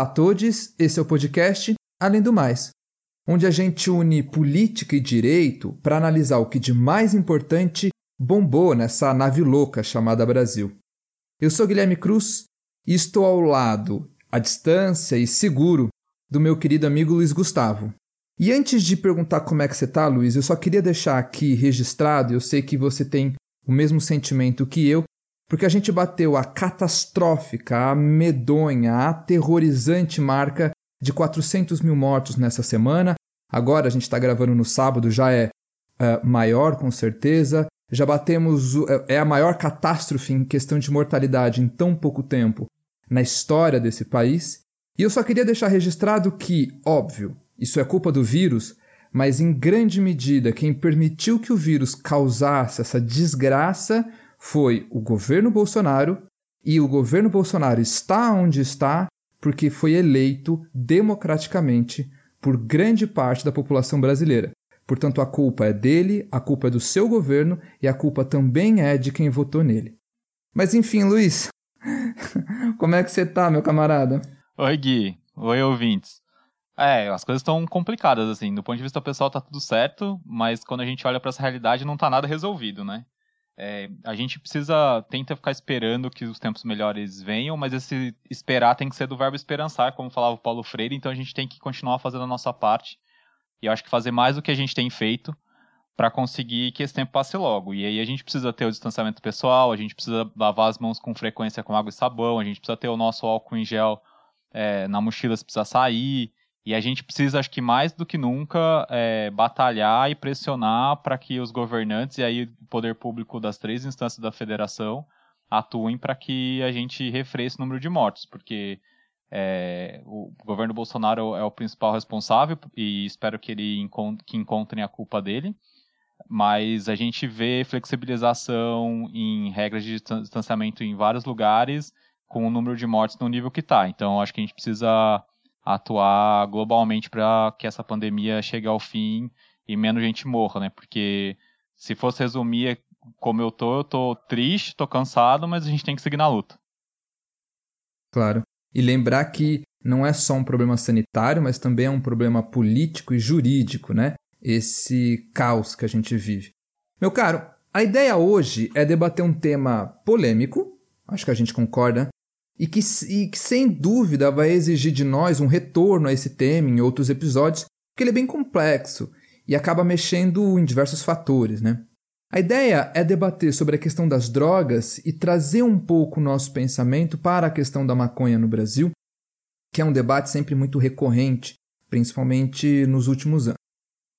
Olá a todos, esse é o podcast Além do Mais, onde a gente une política e direito para analisar o que de mais importante bombou nessa nave louca chamada Brasil. Eu sou Guilherme Cruz e estou ao lado, à distância e seguro, do meu querido amigo Luiz Gustavo. E antes de perguntar como é que você está, Luiz, eu só queria deixar aqui registrado, eu sei que você tem o mesmo sentimento que eu, porque a gente bateu a catastrófica, a medonha, a aterrorizante marca de 400 mil mortos nessa semana. Agora a gente está gravando no sábado, já é uh, maior com certeza. Já batemos, é a maior catástrofe em questão de mortalidade em tão pouco tempo na história desse país. E eu só queria deixar registrado que, óbvio, isso é culpa do vírus, mas em grande medida quem permitiu que o vírus causasse essa desgraça foi o governo Bolsonaro, e o governo Bolsonaro está onde está porque foi eleito democraticamente por grande parte da população brasileira. Portanto, a culpa é dele, a culpa é do seu governo e a culpa também é de quem votou nele. Mas enfim, Luiz, como é que você tá, meu camarada? Oi, Gui. Oi, ouvintes. É, as coisas estão complicadas, assim. Do ponto de vista pessoal tá tudo certo, mas quando a gente olha para essa realidade não tá nada resolvido, né? É, a gente precisa, tenta ficar esperando que os tempos melhores venham, mas esse esperar tem que ser do verbo esperançar, como falava o Paulo Freire, então a gente tem que continuar fazendo a nossa parte. E eu acho que fazer mais do que a gente tem feito para conseguir que esse tempo passe logo. E aí a gente precisa ter o distanciamento pessoal, a gente precisa lavar as mãos com frequência com água e sabão, a gente precisa ter o nosso álcool em gel é, na mochila se precisar sair, e a gente precisa, acho que mais do que nunca, é, batalhar e pressionar para que os governantes e aí o poder público das três instâncias da federação atuem para que a gente refreie o número de mortos, porque é, o governo Bolsonaro é o principal responsável e espero que ele encont que encontrem a culpa dele. Mas a gente vê flexibilização em regras de distanciamento em vários lugares com o número de mortes no nível que está. Então acho que a gente precisa atuar globalmente para que essa pandemia chegue ao fim e menos gente morra, né? Porque se fosse resumir como eu tô, eu tô triste, tô cansado, mas a gente tem que seguir na luta. Claro. E lembrar que não é só um problema sanitário, mas também é um problema político e jurídico, né? Esse caos que a gente vive. Meu caro, a ideia hoje é debater um tema polêmico, acho que a gente concorda, e que, e que sem dúvida vai exigir de nós um retorno a esse tema em outros episódios, porque ele é bem complexo e acaba mexendo em diversos fatores, né? A ideia é debater sobre a questão das drogas e trazer um pouco o nosso pensamento para a questão da maconha no Brasil, que é um debate sempre muito recorrente, principalmente nos últimos anos.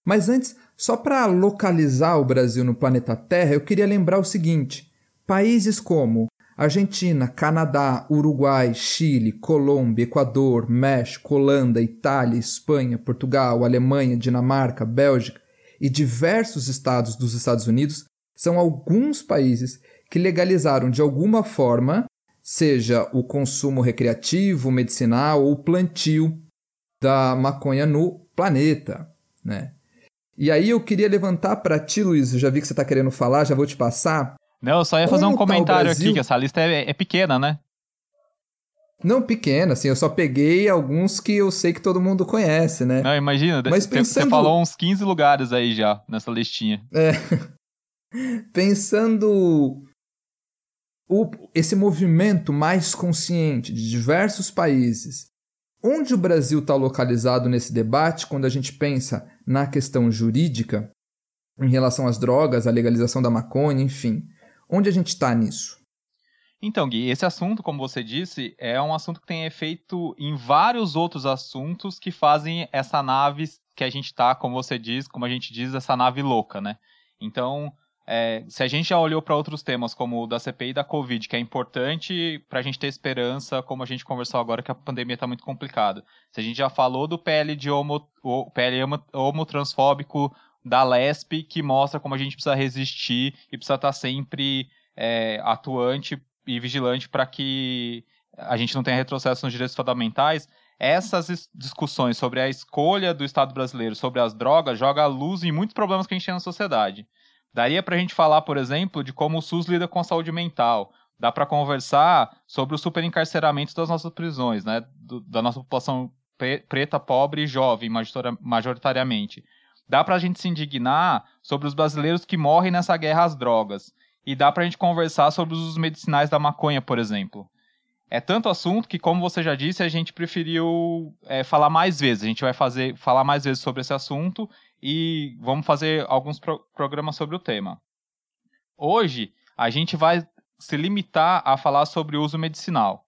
Mas antes, só para localizar o Brasil no planeta Terra, eu queria lembrar o seguinte: países como Argentina, Canadá, Uruguai, Chile, Colômbia, Equador, México, Holanda, Itália, Espanha, Portugal, Alemanha, Dinamarca, Bélgica e diversos estados dos Estados Unidos são alguns países que legalizaram de alguma forma, seja o consumo recreativo, medicinal ou plantio da maconha no planeta, né? E aí eu queria levantar para ti, Luiz, eu já vi que você está querendo falar, já vou te passar não, eu só ia fazer um tá comentário tá aqui, que essa lista é, é, pequena, né? Não, pequena, assim, eu só peguei alguns que eu sei que todo mundo conhece, né? Não, imagina, Mas pensando... você falou uns 15 lugares aí já, nessa listinha. É. pensando o, esse movimento mais consciente de diversos países, onde o Brasil está localizado nesse debate quando a gente pensa na questão jurídica, em relação às drogas, à legalização da maconha, enfim. Onde a gente está nisso? Então, Gui, esse assunto, como você disse, é um assunto que tem efeito em vários outros assuntos que fazem essa nave que a gente está, como você diz, como a gente diz, essa nave louca, né? Então, é, se a gente já olhou para outros temas, como o da CPI da Covid, que é importante para a gente ter esperança, como a gente conversou agora, que a pandemia está muito complicada. Se a gente já falou do PL de homo, PL homotransfóbico da LESP que mostra como a gente precisa resistir e precisa estar sempre é, atuante e vigilante para que a gente não tenha retrocesso nos direitos fundamentais. Essas discussões sobre a escolha do Estado brasileiro sobre as drogas joga a luz em muitos problemas que a gente tem na sociedade. Daria para a gente falar, por exemplo, de como o SUS lida com a saúde mental, dá para conversar sobre o superencarceramento das nossas prisões, né? Do, da nossa população preta, pobre e jovem, majoritariamente. Dá para a gente se indignar sobre os brasileiros que morrem nessa guerra às drogas. E dá para a gente conversar sobre os medicinais da maconha, por exemplo. É tanto assunto que, como você já disse, a gente preferiu é, falar mais vezes. A gente vai fazer, falar mais vezes sobre esse assunto e vamos fazer alguns pro programas sobre o tema. Hoje, a gente vai se limitar a falar sobre o uso medicinal.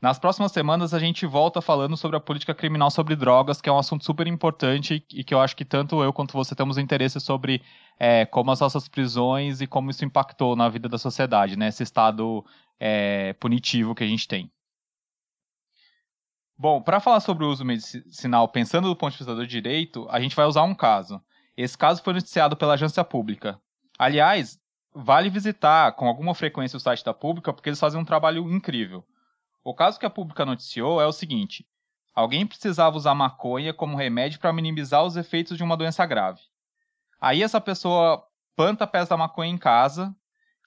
Nas próximas semanas a gente volta falando sobre a política criminal sobre drogas, que é um assunto super importante e que eu acho que tanto eu quanto você temos interesse sobre é, como as nossas prisões e como isso impactou na vida da sociedade, né? Esse estado é, punitivo que a gente tem. Bom, para falar sobre o uso medicinal pensando do ponto de vista do direito, a gente vai usar um caso. Esse caso foi noticiado pela agência pública. Aliás, vale visitar com alguma frequência o site da pública porque eles fazem um trabalho incrível. O caso que a pública noticiou é o seguinte: alguém precisava usar maconha como remédio para minimizar os efeitos de uma doença grave. Aí essa pessoa planta pés da maconha em casa,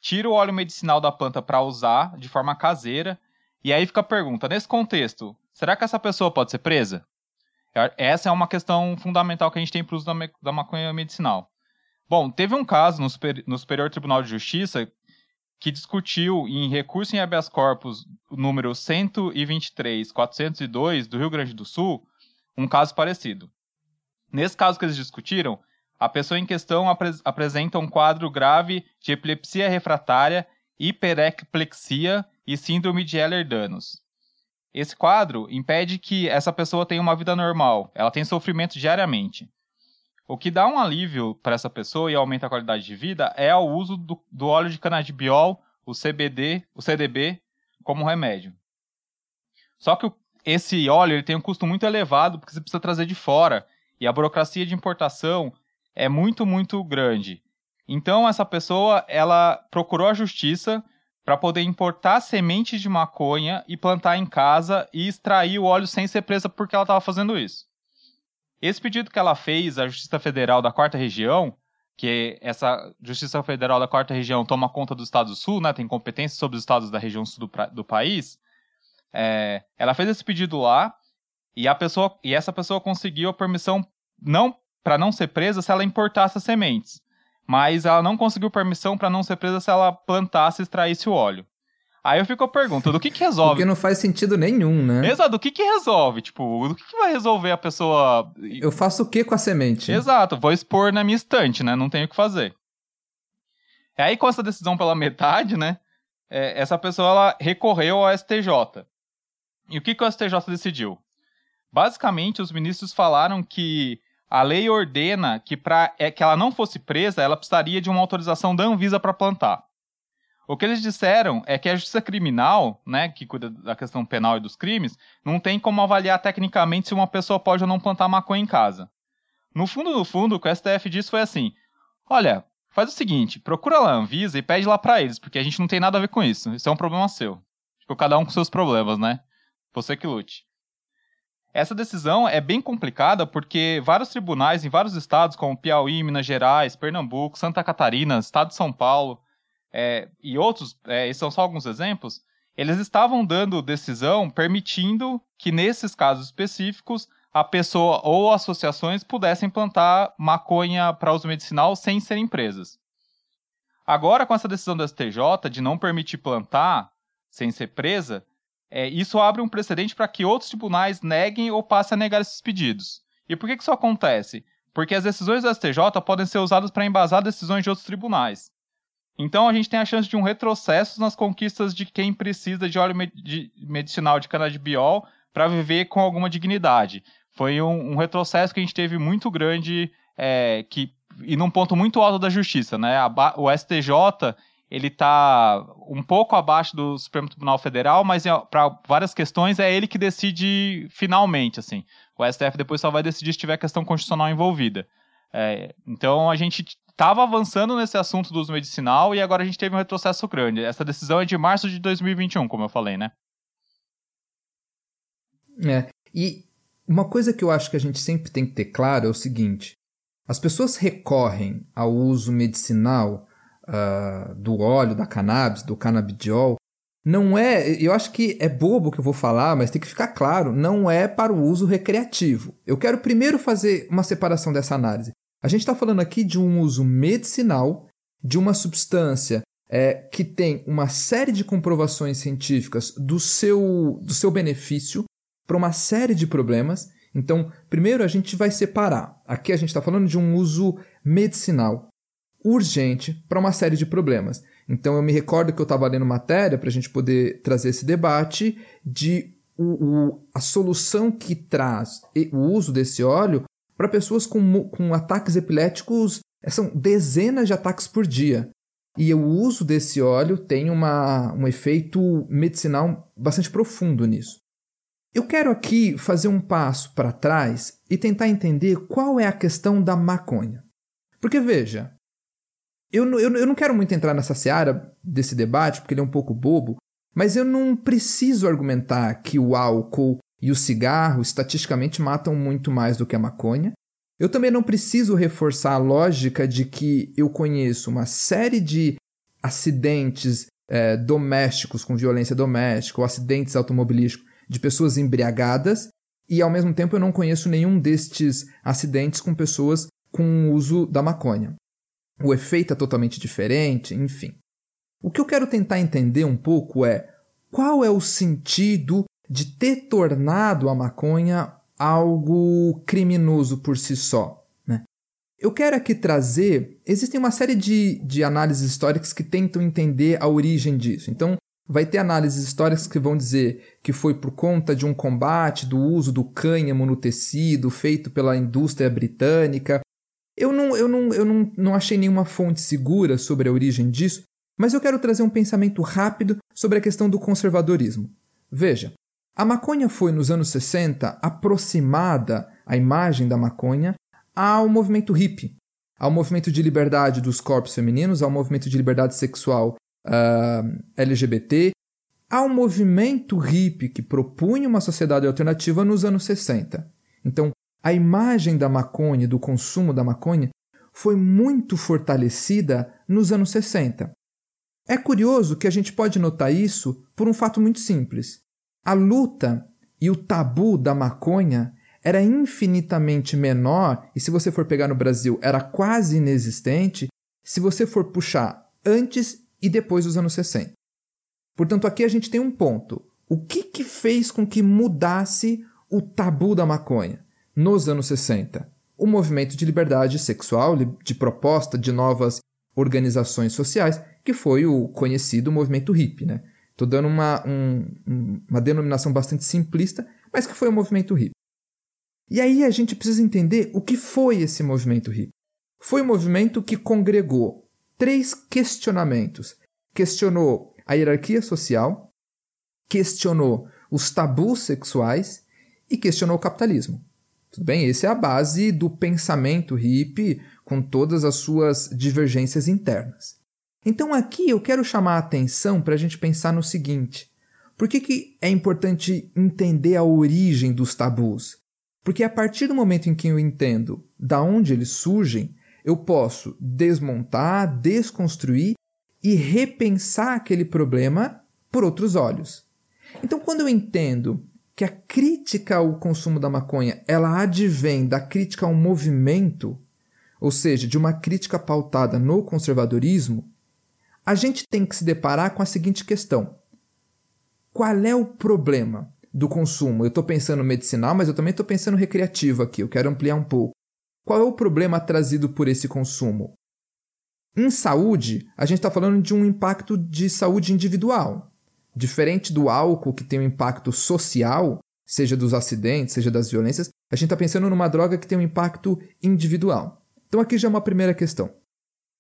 tira o óleo medicinal da planta para usar de forma caseira, e aí fica a pergunta: nesse contexto, será que essa pessoa pode ser presa? Essa é uma questão fundamental que a gente tem para o uso da, maconha medicinal. Bom, teve um caso no, Super, no Superior Tribunal de Justiça que discutiu em recurso em habeas corpus número 123.402 do Rio Grande do Sul um caso parecido. Nesse caso que eles discutiram, a pessoa em questão apre apresenta um quadro grave de epilepsia refratária, hiperecplexia e síndrome de Ehlers-Danlos. Esse quadro impede que essa pessoa tenha uma vida normal, ela tem sofrimento diariamente. O que dá um alívio para essa pessoa e aumenta a qualidade de vida é o uso do, do óleo de canabidiol, o CBD, o CDB, como remédio. Só que o, esse óleo ele tem um custo muito elevado porque você precisa trazer de fora e a burocracia de importação é muito, muito grande. Então essa pessoa ela procurou a justiça para poder importar sementes de maconha e plantar em casa e extrair o óleo sem ser presa porque ela estava fazendo isso. Esse pedido que ela fez à Justiça Federal da Quarta Região, que essa Justiça Federal da Quarta Região toma conta do Estado do Sul, né, tem competência sobre os estados da região sul do, do país, é, ela fez esse pedido lá e a pessoa e essa pessoa conseguiu a permissão não para não ser presa se ela importasse as sementes, mas ela não conseguiu permissão para não ser presa se ela plantasse e extraísse o óleo. Aí eu fico perguntando, do que que resolve? Porque não faz sentido nenhum, né? Exato, do que que resolve? Tipo, do que que vai resolver a pessoa... Eu faço o que com a semente? Exato, vou expor na minha estante, né? Não tenho o que fazer. E aí, com essa decisão pela metade, né? É, essa pessoa, ela recorreu ao STJ. E o que que o STJ decidiu? Basicamente, os ministros falaram que a lei ordena que para é, que ela não fosse presa, ela precisaria de uma autorização da Anvisa para plantar. O que eles disseram é que a justiça criminal, né, que cuida da questão penal e dos crimes, não tem como avaliar tecnicamente se uma pessoa pode ou não plantar maconha em casa. No fundo, no fundo, o que o STF disse foi assim: olha, faz o seguinte, procura lá a Anvisa e pede lá para eles, porque a gente não tem nada a ver com isso. Isso é um problema seu. Tipo, cada um com seus problemas, né? Você que lute. Essa decisão é bem complicada porque vários tribunais em vários estados, como Piauí, Minas Gerais, Pernambuco, Santa Catarina, Estado de São Paulo, é, e outros, é, esses são só alguns exemplos, eles estavam dando decisão permitindo que, nesses casos específicos, a pessoa ou associações pudessem plantar maconha para uso medicinal sem serem presas. Agora, com essa decisão do STJ de não permitir plantar sem ser presa, é, isso abre um precedente para que outros tribunais neguem ou passem a negar esses pedidos. E por que, que isso acontece? Porque as decisões do STJ podem ser usadas para embasar decisões de outros tribunais. Então a gente tem a chance de um retrocesso nas conquistas de quem precisa de óleo medicinal de canabidiol para viver com alguma dignidade. Foi um, um, retrocesso que a gente teve muito grande é, que, e num ponto muito alto da justiça. Né? A, o STJ ele está um pouco abaixo do Supremo Tribunal Federal, mas para várias questões é ele que decide finalmente. assim. O STF depois só vai decidir se tiver questão constitucional envolvida. É, então a gente estava avançando nesse assunto do uso medicinal e agora a gente teve um retrocesso grande. Essa decisão é de março de 2021, como eu falei, né? É. E uma coisa que eu acho que a gente sempre tem que ter claro é o seguinte: as pessoas recorrem ao uso medicinal uh, do óleo, da cannabis, do canabidiol, não é, eu acho que é bobo que eu vou falar, mas tem que ficar claro, não é para o uso recreativo. Eu quero primeiro fazer uma separação dessa análise. A gente está falando aqui de um uso medicinal de uma substância é, que tem uma série de comprovações científicas do seu, do seu benefício para uma série de problemas. Então, primeiro a gente vai separar. Aqui a gente está falando de um uso medicinal urgente para uma série de problemas. Então eu me recordo que eu estava lendo matéria para a gente poder trazer esse debate de o, o, a solução que traz o uso desse óleo para pessoas com, com ataques epiléticos, eh, são dezenas de ataques por dia. E o uso desse óleo tem uma, um efeito medicinal bastante profundo nisso. Eu quero aqui fazer um passo para trás e tentar entender qual é a questão da maconha. Porque veja, eu, eu, eu não quero muito entrar nessa seara desse debate, porque ele é um pouco bobo, mas eu não preciso argumentar que o álcool e o cigarro estatisticamente matam muito mais do que a maconha. Eu também não preciso reforçar a lógica de que eu conheço uma série de acidentes é, domésticos com violência doméstica ou acidentes automobilísticos de pessoas embriagadas e ao mesmo tempo eu não conheço nenhum destes acidentes com pessoas com o uso da maconha o efeito é totalmente diferente, enfim. O que eu quero tentar entender um pouco é qual é o sentido de ter tornado a maconha algo criminoso por si só. Né? Eu quero aqui trazer. Existem uma série de, de análises históricas que tentam entender a origem disso. Então, vai ter análises históricas que vão dizer que foi por conta de um combate do uso do cânhamo no tecido feito pela indústria britânica eu não, eu não, eu não, não achei nenhuma fonte segura sobre a origem disso, mas eu quero trazer um pensamento rápido sobre a questão do conservadorismo. Veja, a maconha foi nos anos 60 aproximada, a imagem da maconha, ao movimento hippie, ao movimento de liberdade dos corpos femininos, ao movimento de liberdade sexual uh, ah, LGBT, ao movimento hippie que propunha uma sociedade alternativa nos anos 60. Então, a imagem da maconha, do consumo da maconha, foi muito fortalecida nos anos 60. É curioso que a gente pode notar isso por um fato muito simples. A luta e o tabu da maconha era infinitamente menor, e se você for pegar no Brasil, era quase inexistente, se você for puxar antes e depois dos anos 60. Portanto, aqui a gente tem um ponto. O que, que fez com que mudasse o tabu da maconha? nos anos 60. O movimento de liberdade sexual, de proposta de novas organizações sociais, que foi o conhecido movimento hippie. Né? Estou dando uma, um, uma denominação bastante simplista, mas que foi o movimento hippie. E aí a gente precisa entender o que foi esse movimento hippie. Foi um movimento que congregou três questionamentos. Questionou a hierarquia social, questionou os tabus sexuais e questionou o capitalismo. Tudo bem? Essa é a base do pensamento hippie com todas as suas divergências internas. Então aqui eu quero chamar a atenção para a gente pensar no seguinte: por que, que é importante entender a origem dos tabus? Porque a partir do momento em que eu entendo da onde eles surgem, eu posso desmontar, desconstruir e repensar aquele problema por outros olhos. Então, quando eu entendo que a crítica ao consumo da maconha ela advém da crítica ao movimento, ou seja, de uma crítica pautada no conservadorismo, a gente tem que se deparar com a seguinte questão: qual é o problema do consumo? Eu estou pensando medicinal, mas eu também estou pensando recreativo aqui, eu quero ampliar um pouco. Qual é o problema trazido por esse consumo? Em saúde, a gente está falando de um impacto de saúde individual. Diferente do álcool, que tem um impacto social, seja dos acidentes, seja das violências, a gente está pensando numa droga que tem um impacto individual. Então aqui já é uma primeira questão.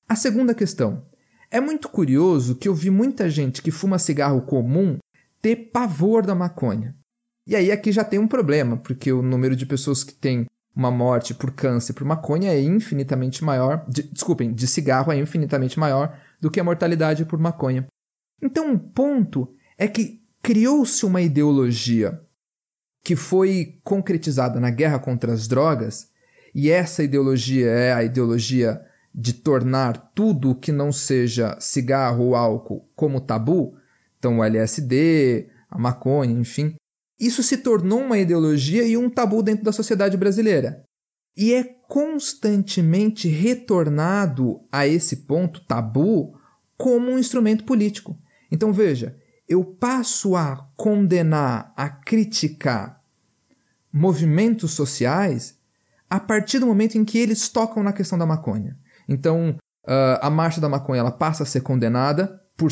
A segunda questão. É muito curioso que eu vi muita gente que fuma cigarro comum ter pavor da maconha. E aí aqui já tem um problema, porque o número de pessoas que tem uma morte por câncer por maconha é infinitamente maior, de, desculpem, de cigarro é infinitamente maior do que a mortalidade por maconha. Então, um ponto é que criou-se uma ideologia que foi concretizada na guerra contra as drogas, e essa ideologia é a ideologia de tornar tudo que não seja cigarro ou álcool como tabu, Então, o LSD, a maconha, enfim. Isso se tornou uma ideologia e um tabu dentro da sociedade brasileira. E é constantemente retornado a esse ponto tabu como um instrumento político. Então veja, eu passo a condenar, a criticar movimentos sociais a partir do momento em que eles tocam na questão da maconha. Então, uh, a marcha da maconha ela passa a ser condenada por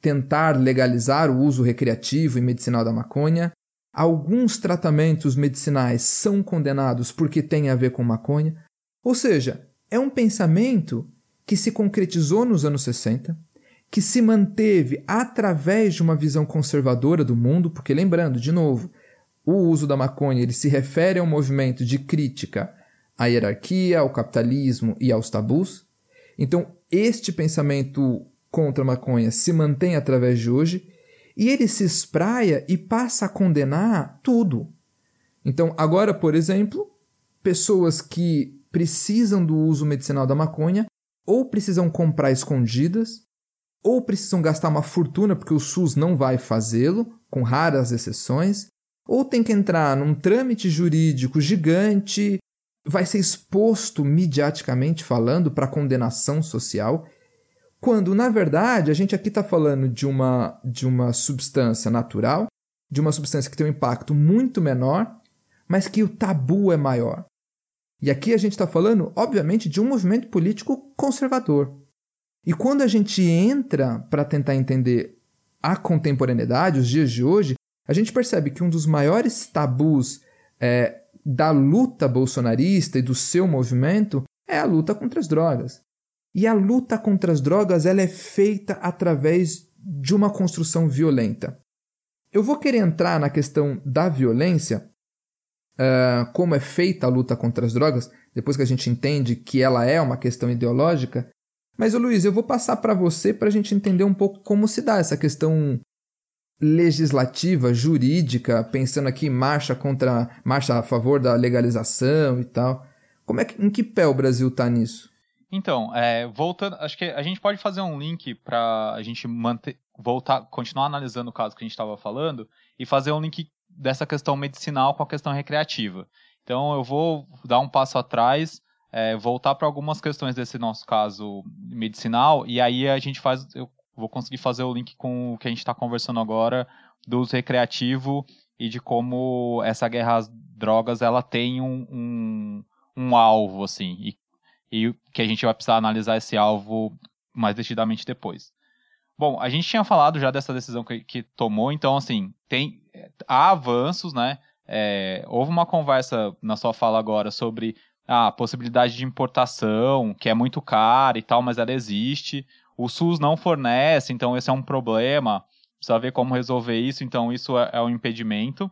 tentar legalizar o uso recreativo e medicinal da maconha. Alguns tratamentos medicinais são condenados porque têm a ver com maconha. Ou seja, é um pensamento que se concretizou nos anos 60, que se manteve através de uma visão conservadora do mundo, porque lembrando, de novo, o uso da maconha ele se refere a um movimento de crítica à hierarquia, ao capitalismo e aos tabus. Então, este pensamento contra a maconha se mantém através de hoje e ele se espraia e passa a condenar tudo. Então, agora, por exemplo, pessoas que precisam do uso medicinal da maconha ou precisam comprar escondidas, ou precisam gastar uma fortuna porque o SUS não vai fazê-lo, com raras exceções, ou tem que entrar num trâmite jurídico gigante, vai ser exposto mediaticamente falando para condenação social, quando na verdade a gente aqui está falando de uma, de uma substância natural, de uma substância que tem um impacto muito menor, mas que o tabu é maior. E aqui a gente está falando, obviamente, de um movimento político conservador. E quando a gente entra para tentar entender a contemporaneidade, os dias de hoje, a gente percebe que um dos maiores tabus é, da luta bolsonarista e do seu movimento é a luta contra as drogas. E a luta contra as drogas ela é feita através de uma construção violenta. Eu vou querer entrar na questão da violência, uh, como é feita a luta contra as drogas, depois que a gente entende que ela é uma questão ideológica, mas, Luiz, eu vou passar para você para a gente entender um pouco como se dá essa questão legislativa, jurídica, pensando aqui em marcha contra marcha a favor da legalização e tal. Como é que, em que pé o Brasil está nisso? Então, é, voltando, acho que a gente pode fazer um link para a gente manter, voltar, continuar analisando o caso que a gente estava falando e fazer um link dessa questão medicinal com a questão recreativa. Então, eu vou dar um passo atrás é, voltar para algumas questões desse nosso caso medicinal, e aí a gente faz. Eu vou conseguir fazer o link com o que a gente está conversando agora do uso recreativo e de como essa guerra às drogas ela tem um, um, um alvo, assim, e, e que a gente vai precisar analisar esse alvo mais detidamente depois. Bom, a gente tinha falado já dessa decisão que, que tomou, então, assim, tem, há avanços, né? É, houve uma conversa na sua fala agora sobre a possibilidade de importação, que é muito cara e tal, mas ela existe. O SUS não fornece, então esse é um problema. Precisa ver como resolver isso, então isso é, é um impedimento.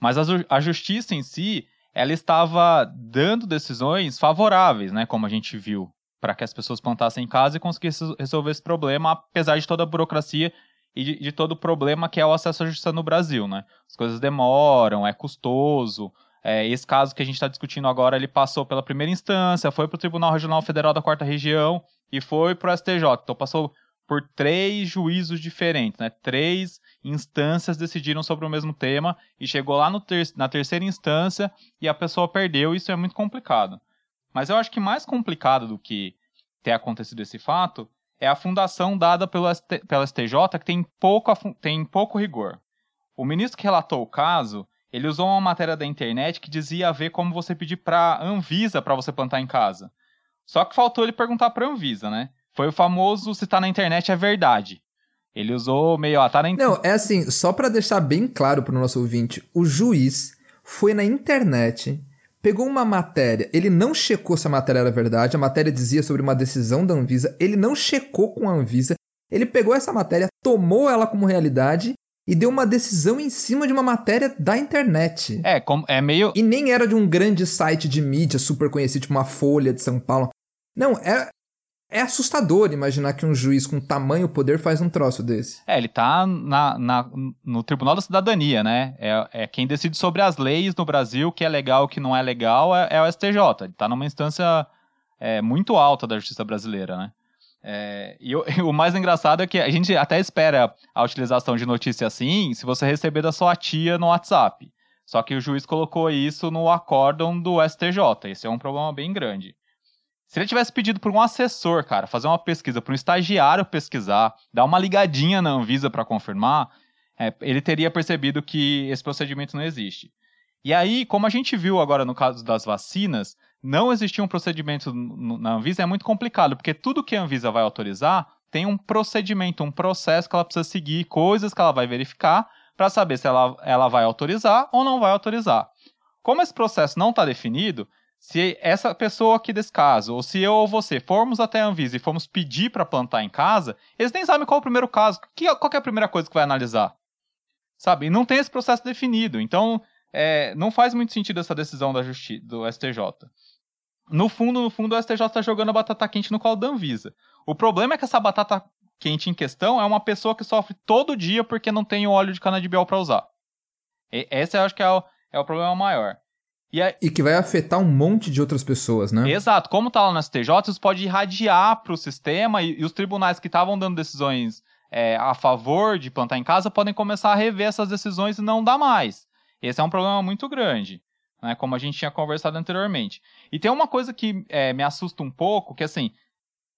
Mas a, a justiça em si, ela estava dando decisões favoráveis, né, como a gente viu, para que as pessoas plantassem em casa e conseguissem resolver esse problema, apesar de toda a burocracia e de, de todo o problema que é o acesso à justiça no Brasil, né? As coisas demoram, é custoso, é, esse caso que a gente está discutindo agora, ele passou pela primeira instância, foi para o Tribunal Regional Federal da Quarta Região e foi para o STJ. Então passou por três juízos diferentes, né? Três instâncias decidiram sobre o mesmo tema e chegou lá ter na terceira instância e a pessoa perdeu. Isso é muito complicado. Mas eu acho que mais complicado do que ter acontecido esse fato é a fundação dada pelo ST, pela STJ que tem pouco, tem pouco rigor. O ministro que relatou o caso ele usou uma matéria da internet que dizia ver como você pedir para Anvisa para você plantar em casa. Só que faltou ele perguntar para Anvisa, né? Foi o famoso se tá na internet é verdade. Ele usou meio, ó, tá na internet. Não, é assim, só para deixar bem claro para o nosso ouvinte, o juiz foi na internet, pegou uma matéria, ele não checou se a matéria era verdade, a matéria dizia sobre uma decisão da Anvisa, ele não checou com a Anvisa, ele pegou essa matéria, tomou ela como realidade e deu uma decisão em cima de uma matéria da internet. É, como, é meio. E nem era de um grande site de mídia super conhecido, tipo uma Folha de São Paulo. Não, é, é assustador imaginar que um juiz com tamanho poder faz um troço desse. É, ele tá na, na, no Tribunal da Cidadania, né? É, é quem decide sobre as leis no Brasil, o que é legal o que não é legal, é, é o STJ. Ele tá numa instância é, muito alta da justiça brasileira, né? É, e o, o, mais engraçado é que a gente até espera a utilização de notícia assim se você receber da sua tia no WhatsApp. Só que o juiz colocou isso no acórdão do STJ. Esse é um problema bem grande. Se ele tivesse pedido para um assessor, cara, fazer uma pesquisa, para um estagiário pesquisar, dar uma ligadinha na Anvisa para confirmar, é, ele teria percebido que esse procedimento não existe. E aí, como a gente viu agora no caso das vacinas, não existir um procedimento na Anvisa é muito complicado, porque tudo que a Anvisa vai autorizar tem um procedimento, um processo que ela precisa seguir, coisas que ela vai verificar para saber se ela, ela vai autorizar ou não vai autorizar. Como esse processo não está definido, se essa pessoa aqui desse caso, ou se eu ou você formos até a Anvisa e formos pedir para plantar em casa, eles nem sabem qual é o primeiro caso, que, qual é a primeira coisa que vai analisar. Sabe? E não tem esse processo definido. Então, é, não faz muito sentido essa decisão da justi do STJ. No fundo, no fundo, o STJ está jogando a batata quente no colo da Anvisa. O problema é que essa batata quente em questão é uma pessoa que sofre todo dia porque não tem o óleo de canabidiol para usar. E, esse eu acho que é o, é o problema maior. E, aí... e, que vai afetar um monte de outras pessoas, né? Exato. Como tá lá no STJ, isso pode irradiar para o sistema e, e, os tribunais que estavam dando decisões é, a favor de plantar em casa podem começar a rever essas decisões e não dar mais. Esse é um problema muito grande, né? Como a gente tinha conversado anteriormente. E tem uma coisa que é, me assusta um pouco, que assim,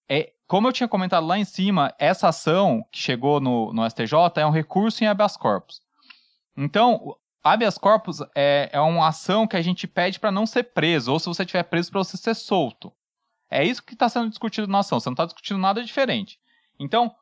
é, como eu tinha comentado lá em cima, essa ação que chegou no, no STJ é um recurso em habeas corpus. Então, habeas corpus é, é uma ação que a gente pede para não ser preso, ou se você estiver preso, para você ser solto. É isso que está sendo discutido na ação, você não está discutindo nada diferente. Então,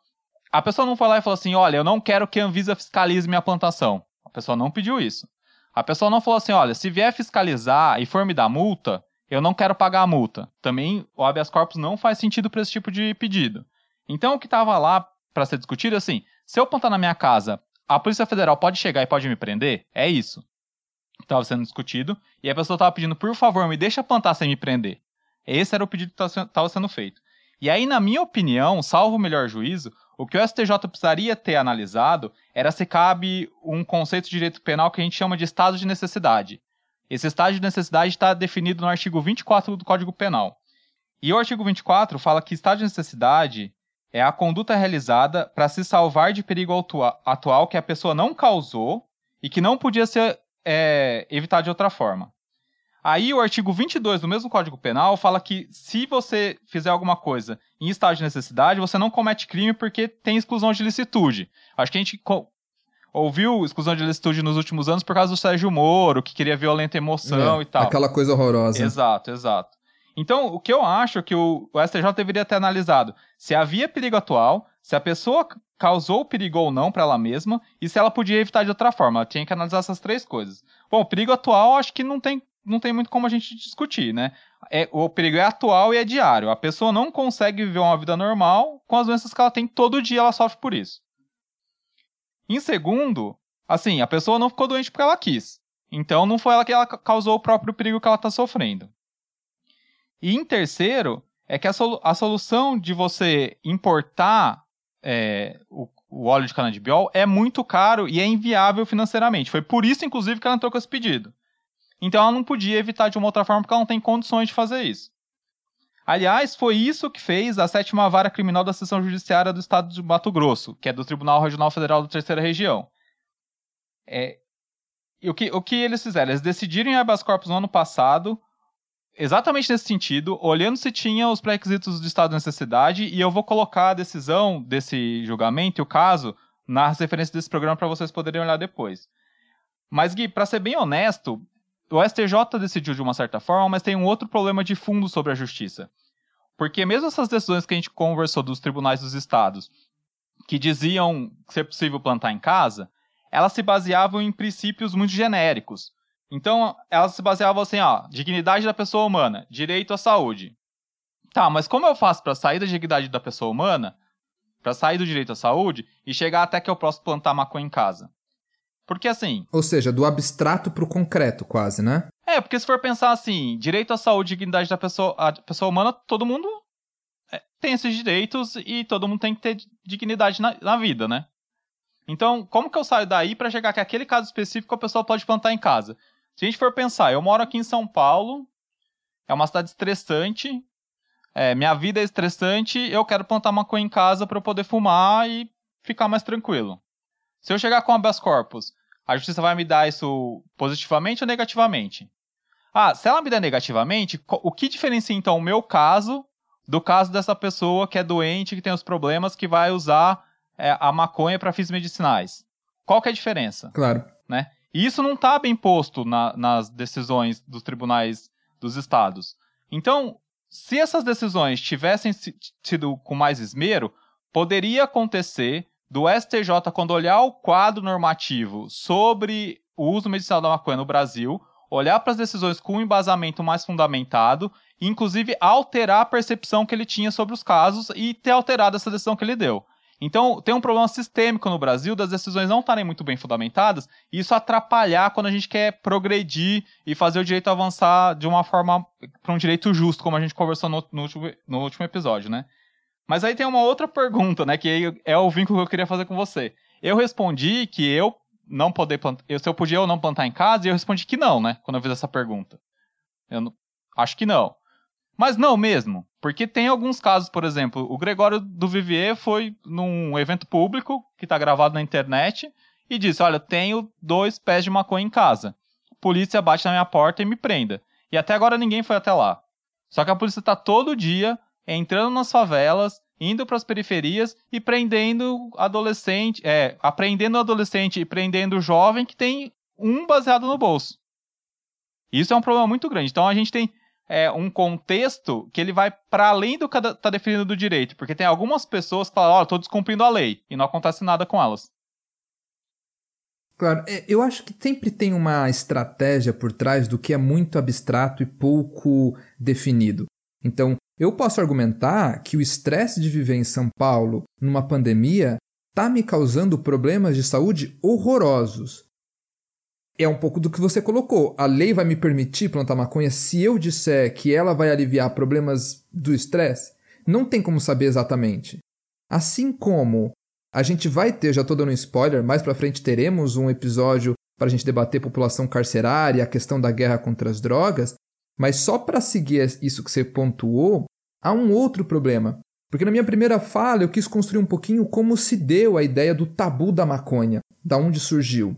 a pessoa não foi lá e falou assim: olha, eu não quero que a Anvisa fiscalize minha plantação. A pessoa não pediu isso. A pessoa não falou assim: olha, se vier fiscalizar e for me dar multa, eu não quero pagar a multa. Também o habeas corpus não faz sentido para esse tipo de pedido. Então, o que estava lá para ser discutido é assim: se eu plantar na minha casa a Polícia Federal pode chegar e pode me prender? É isso. Estava sendo discutido. E a pessoa estava pedindo, por favor, me deixa plantar sem me prender. Esse era o pedido que estava sendo feito. E aí, na minha opinião, salvo o melhor juízo, o que o STJ precisaria ter analisado era se cabe um conceito de direito penal que a gente chama de estado de necessidade. Esse estado de necessidade está definido no artigo 24 do Código Penal. E o artigo 24 fala que estado de necessidade é a conduta realizada para se salvar de perigo atual que a pessoa não causou e que não podia ser é, evitado de outra forma. Aí o artigo 22 do mesmo Código Penal fala que se você fizer alguma coisa em estado de necessidade, você não comete crime porque tem exclusão de licitude. Acho que a gente ouviu exclusão de licitude nos últimos anos por causa do Sérgio Moro, que queria violenta emoção é, e tal. Aquela coisa horrorosa. Exato, exato. Então, o que eu acho é que o, o STJ deveria ter analisado se havia perigo atual, se a pessoa causou perigo ou não para ela mesma e se ela podia evitar de outra forma. Ela tinha que analisar essas três coisas. Bom, o perigo atual acho que não tem, não tem muito como a gente discutir, né? É, o perigo é atual e é diário. A pessoa não consegue viver uma vida normal com as doenças que ela tem todo dia, ela sofre por isso. Em segundo, assim, a pessoa não ficou doente porque ela quis. Então não foi ela que ela causou o próprio perigo que ela está sofrendo. E em terceiro, é que a, solu a solução de você importar é, o, o, óleo de canabidiol é muito caro e é inviável financeiramente. Foi por isso, inclusive, que ela entrou com esse pedido. Então ela não podia evitar de uma outra forma porque ela não tem condições de fazer isso. Aliás, foi isso que fez a sétima vara criminal da seção judiciária do estado de Mato Grosso, que é do Tribunal Regional Federal da Terceira Região. É, o, que, o que eles fizeram? Eles decidiram em habeas corpus no ano passado exatamente nesse sentido, olhando se tinha os pré-requisitos de estado de necessidade, e eu vou colocar a decisão desse julgamento e o caso nas referências desse programa para vocês poderem olhar depois. Mas, Gui, para ser bem honesto, o STJ decidiu de uma certa forma, mas tem um outro problema de fundo sobre a justiça. Porque mesmo essas decisões que a gente conversou dos tribunais dos estados, que diziam ser possível plantar em casa, elas se baseavam em princípios muito genéricos. Então, elas se baseavam assim, ó, dignidade da pessoa humana, direito à saúde. Tá, mas como eu faço para sair da dignidade da pessoa humana, para sair do direito à saúde e chegar até que eu posso plantar maconha em casa? Porque assim. Ou seja, do abstrato pro concreto, quase, né? É, porque se for pensar assim, direito à saúde e dignidade da pessoa, a pessoa humana, todo mundo é, tem esses direitos e todo mundo tem que ter dignidade na, na vida, né? Então, como que eu saio daí para chegar que aquele caso específico a pessoa pode plantar em casa? Se a gente for pensar, eu moro aqui em São Paulo, é uma cidade estressante, é, minha vida é estressante, eu quero plantar maconha em casa para eu poder fumar e ficar mais tranquilo. Se eu chegar com habeas corpus, a justiça vai me dar isso positivamente ou negativamente? Ah, se ela me der negativamente, o que diferencia então o meu caso do caso dessa pessoa que é doente, que tem os problemas, que vai usar é, a maconha para fins medicinais? Qual que é a diferença? Claro. Né? E isso não está bem posto na, nas decisões dos tribunais dos estados. Então, se essas decisões tivessem sido com mais esmero, poderia acontecer do STJ, quando olhar o quadro normativo sobre o uso medicinal da maconha no Brasil, olhar para as decisões com um embasamento mais fundamentado, inclusive alterar a percepção que ele tinha sobre os casos e ter alterado essa decisão que ele deu. Então, tem um problema sistêmico no Brasil das decisões não estarem muito bem fundamentadas e isso atrapalhar quando a gente quer progredir e fazer o direito avançar de uma forma para um direito justo, como a gente conversou no, no, último, no último episódio, né? Mas aí tem uma outra pergunta, né, que é o vínculo que eu queria fazer com você. Eu respondi que eu não poder plantar, se eu podia ou não plantar em casa, e eu respondi que não, né, quando eu fiz essa pergunta. Eu não, acho que não. Mas não mesmo, porque tem alguns casos, por exemplo, o Gregório do Vivier foi num evento público, que está gravado na internet, e disse: Olha, tenho dois pés de maconha em casa. A polícia bate na minha porta e me prenda. E até agora ninguém foi até lá. Só que a polícia está todo dia entrando nas favelas, indo para as periferias e prendendo adolescente, é, apreendendo adolescente e prendendo jovem que tem um baseado no bolso. Isso é um problema muito grande. Então a gente tem é, um contexto que ele vai para além do que está definido do direito, porque tem algumas pessoas que falam, ó, oh, estou descumprindo a lei, e não acontece nada com elas. Claro, é, eu acho que sempre tem uma estratégia por trás do que é muito abstrato e pouco definido. Então, eu posso argumentar que o estresse de viver em São Paulo numa pandemia está me causando problemas de saúde horrorosos é um pouco do que você colocou. A lei vai me permitir plantar maconha se eu disser que ela vai aliviar problemas do estresse? Não tem como saber exatamente. Assim como a gente vai ter, já estou dando um spoiler, mais para frente teremos um episódio para a gente debater população carcerária, a questão da guerra contra as drogas, mas só para seguir isso que você pontuou, há um outro problema. Porque na minha primeira fala eu quis construir um pouquinho como se deu a ideia do tabu da maconha, da onde surgiu.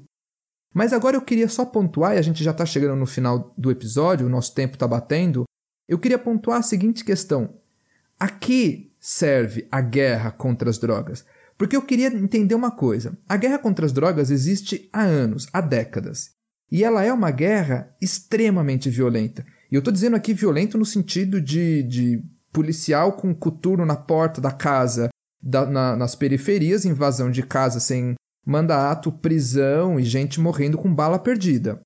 Mas agora eu queria só pontuar, e a gente já está chegando no final do episódio, o nosso tempo está batendo. Eu queria pontuar a seguinte questão: a que serve a guerra contra as drogas? Porque eu queria entender uma coisa: a guerra contra as drogas existe há anos, há décadas. E ela é uma guerra extremamente violenta. E eu estou dizendo aqui violento no sentido de, de policial com coturno na porta da casa, da, na, nas periferias, invasão de casa sem mandato, prisão e gente morrendo com bala perdida.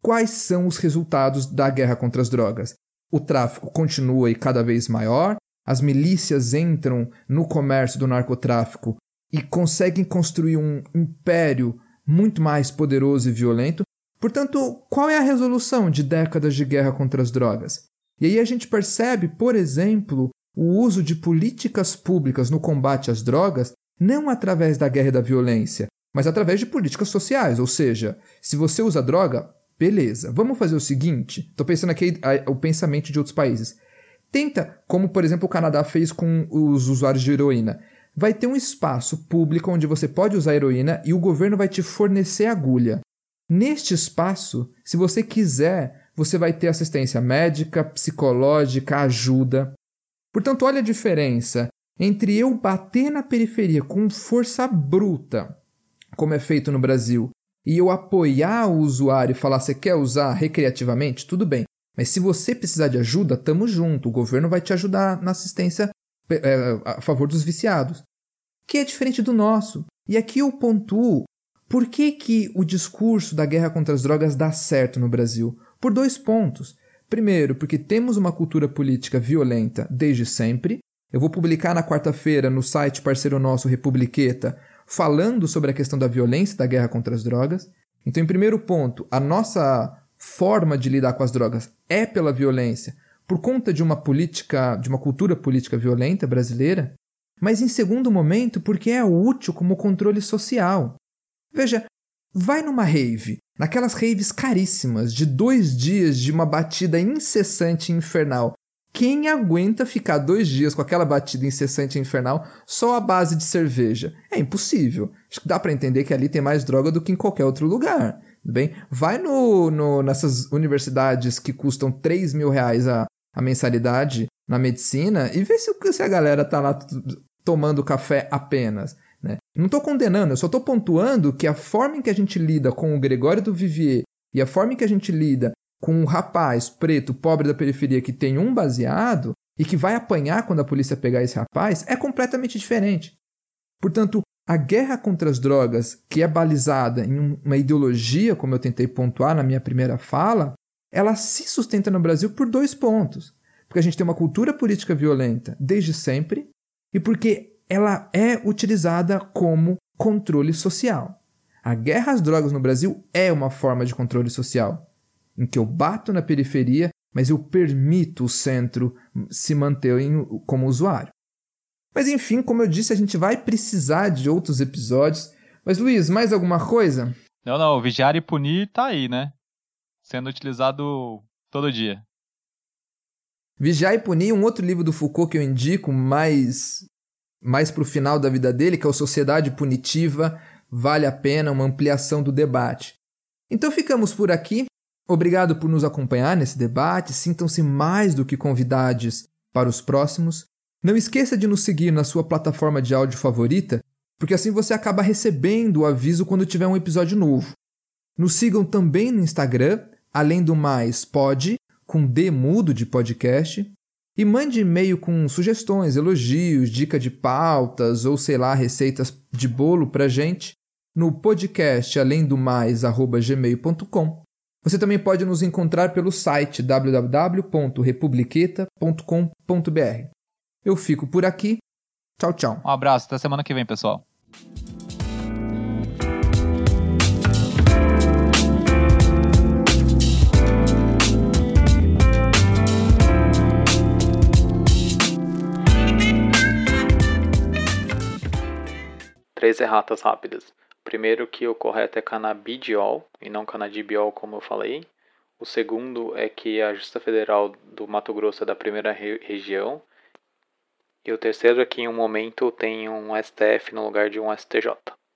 Quais são os resultados da guerra contra as drogas? O tráfico continua e cada vez maior, as milícias entram no comércio do narcotráfico e conseguem construir um império muito mais poderoso e violento. Portanto, qual é a resolução de décadas de guerra contra as drogas? E aí a gente percebe, por exemplo, o uso de políticas públicas no combate às drogas não através da guerra e da violência, mas através de políticas sociais. Ou seja, se você usa droga, beleza, vamos fazer o seguinte: estou pensando aqui o pensamento de outros países. Tenta, como por exemplo o Canadá fez com os usuários de heroína. Vai ter um espaço público onde você pode usar heroína e o governo vai te fornecer agulha. Neste espaço, se você quiser, você vai ter assistência médica, psicológica, ajuda. Portanto, olha a diferença entre eu bater na periferia com força bruta, como é feito no Brasil, e eu apoiar o usuário e falar: você quer usar recreativamente? Tudo bem. Mas se você precisar de ajuda, tamo junto. O governo vai te ajudar na assistência é, a favor dos viciados. Que é diferente do nosso. E aqui eu pontuo por que, que o discurso da guerra contra as drogas dá certo no Brasil? Por dois pontos. Primeiro, porque temos uma cultura política violenta desde sempre, eu vou publicar na quarta-feira no site parceiro nosso Republiqueta, falando sobre a questão da violência da guerra contra as drogas. Então, em primeiro ponto, a nossa forma de lidar com as drogas é pela violência, por conta de uma política, de uma cultura política violenta brasileira, mas em segundo momento, porque é útil como controle social. Veja, vai numa rave, naquelas raves caríssimas, de dois dias de uma batida incessante e infernal, Quem aguenta ficar dois dias com aquela batida incessante e infernal só à base de cerveja? É impossível. Acho que dá para entender que ali tem mais droga do que em qualquer outro lugar. Bem, vai no, no, nessas universidades que custam 3 mil reais a, a mensalidade na medicina e vê se, se a galera tá lá tomando café apenas. Não estou condenando, eu só estou pontuando que a forma em que a gente lida com o Gregório do Vivier e a forma em que a gente lida com um rapaz preto, pobre da periferia que tem um baseado e que vai apanhar quando a polícia pegar esse rapaz é completamente diferente. Portanto, a guerra contra as drogas, que é balizada em uma ideologia, como eu tentei pontuar na minha primeira fala, ela se sustenta no Brasil por dois pontos. Porque a gente tem uma cultura política violenta desde sempre e porque ela é utilizada como controle social. A guerra às drogas no Brasil é uma forma de controle social em que eu bato na periferia, mas eu permito o centro se manter em, como usuário. Mas enfim, como eu disse, a gente vai precisar de outros episódios. Mas Luiz, mais alguma coisa? Não, não, vigiar e punir tá aí, né? Sendo utilizado todo dia. Vigiar e punir, um outro livro do Foucault que eu indico mais mais para o final da vida dele, que é o Sociedade Punitiva, vale a pena uma ampliação do debate. Então ficamos por aqui. Obrigado por nos acompanhar nesse debate. Sintam-se mais do que convidados para os próximos. Não esqueça de nos seguir na sua plataforma de áudio favorita, porque assim você acaba recebendo o aviso quando tiver um episódio novo. Nos sigam também no Instagram, além do mais, pode, com D mudo de podcast, e mande e-mail com sugestões, elogios, dica de pautas ou sei lá, receitas de bolo pra gente no podcast além do mais gmail.com você também pode nos encontrar pelo site www.republiqueta.com.br. Eu fico por aqui. Tchau, tchau. Um abraço, até semana que vem, pessoal. Três erratas rápidas. Primeiro que o correto é canabidiol e não canadibiol, como eu falei. O segundo é que a Justiça Federal do Mato Grosso é da primeira re região. E o terceiro é que em um momento tem um STF no lugar de um STJ.